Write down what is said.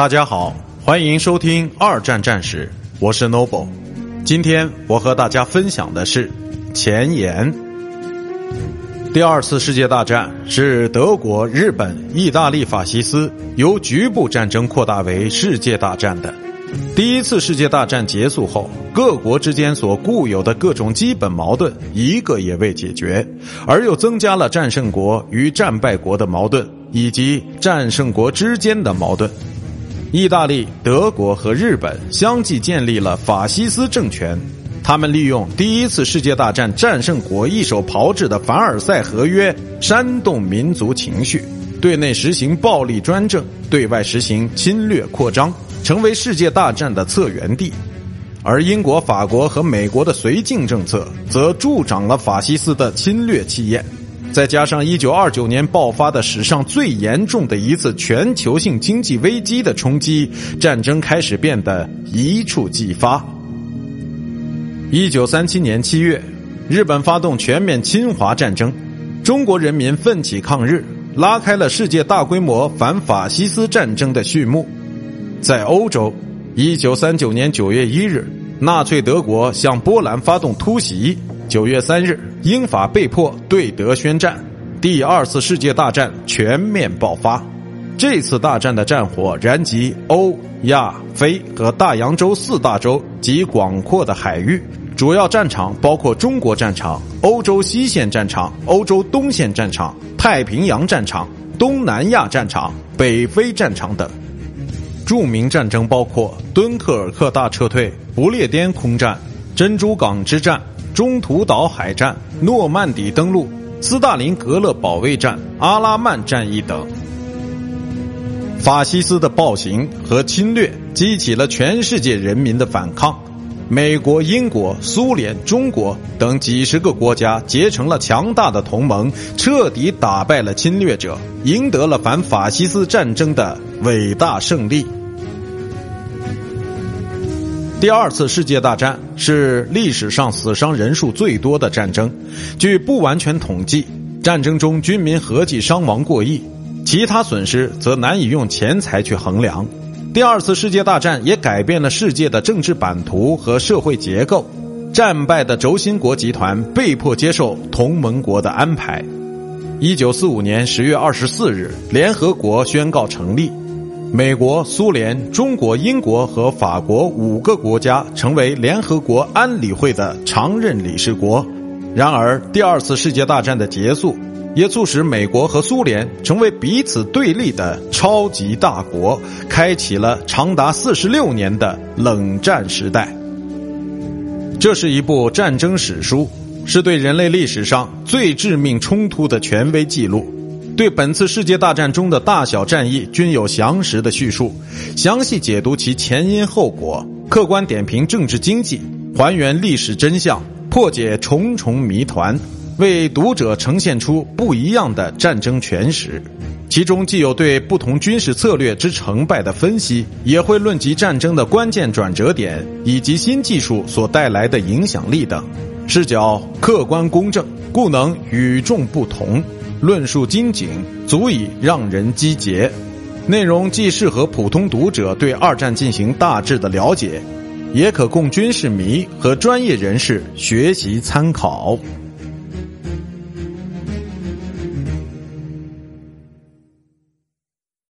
大家好，欢迎收听二战战史，我是 Noble。今天我和大家分享的是前言。第二次世界大战是德国、日本、意大利法西斯由局部战争扩大为世界大战的。第一次世界大战结束后，各国之间所固有的各种基本矛盾一个也未解决，而又增加了战胜国与战败国的矛盾，以及战胜国之间的矛盾。意大利、德国和日本相继建立了法西斯政权。他们利用第一次世界大战战胜国一手炮制的凡尔赛合约，煽动民族情绪，对内实行暴力专政，对外实行侵略扩张。成为世界大战的策源地，而英国、法国和美国的绥靖政策则助长了法西斯的侵略气焰。再加上1929年爆发的史上最严重的一次全球性经济危机的冲击，战争开始变得一触即发。1937年7月，日本发动全面侵华战争，中国人民奋起抗日，拉开了世界大规模反法西斯战争的序幕。在欧洲，一九三九年九月一日，纳粹德国向波兰发动突袭。九月三日，英法被迫对德宣战，第二次世界大战全面爆发。这次大战的战火燃及欧、亚、非和大洋洲四大洲及广阔的海域，主要战场包括中国战场、欧洲西线战场、欧洲东线战场、太平洋战场、东南亚战场、北非战场等。著名战争包括敦刻尔克大撤退、不列颠空战、珍珠港之战、中途岛海战、诺曼底登陆、斯大林格勒保卫战、阿拉曼战役等。法西斯的暴行和侵略激起了全世界人民的反抗，美国、英国、苏联、中国等几十个国家结成了强大的同盟，彻底打败了侵略者，赢得了反法西斯战争的伟大胜利。第二次世界大战是历史上死伤人数最多的战争，据不完全统计，战争中军民合计伤亡过亿，其他损失则难以用钱财去衡量。第二次世界大战也改变了世界的政治版图和社会结构，战败的轴心国集团被迫接受同盟国的安排。一九四五年十月二十四日，联合国宣告成立。美国、苏联、中国、英国和法国五个国家成为联合国安理会的常任理事国。然而，第二次世界大战的结束，也促使美国和苏联成为彼此对立的超级大国，开启了长达四十六年的冷战时代。这是一部战争史书，是对人类历史上最致命冲突的权威记录。对本次世界大战中的大小战役均有详实的叙述，详细解读其前因后果，客观点评政治经济，还原历史真相，破解重重谜团，为读者呈现出不一样的战争全史。其中既有对不同军事策略之成败的分析，也会论及战争的关键转折点以及新技术所带来的影响力等，视角客观公正，故能与众不同。论述精简，足以让人击节。内容既适合普通读者对二战进行大致的了解，也可供军事迷和专业人士学习参考。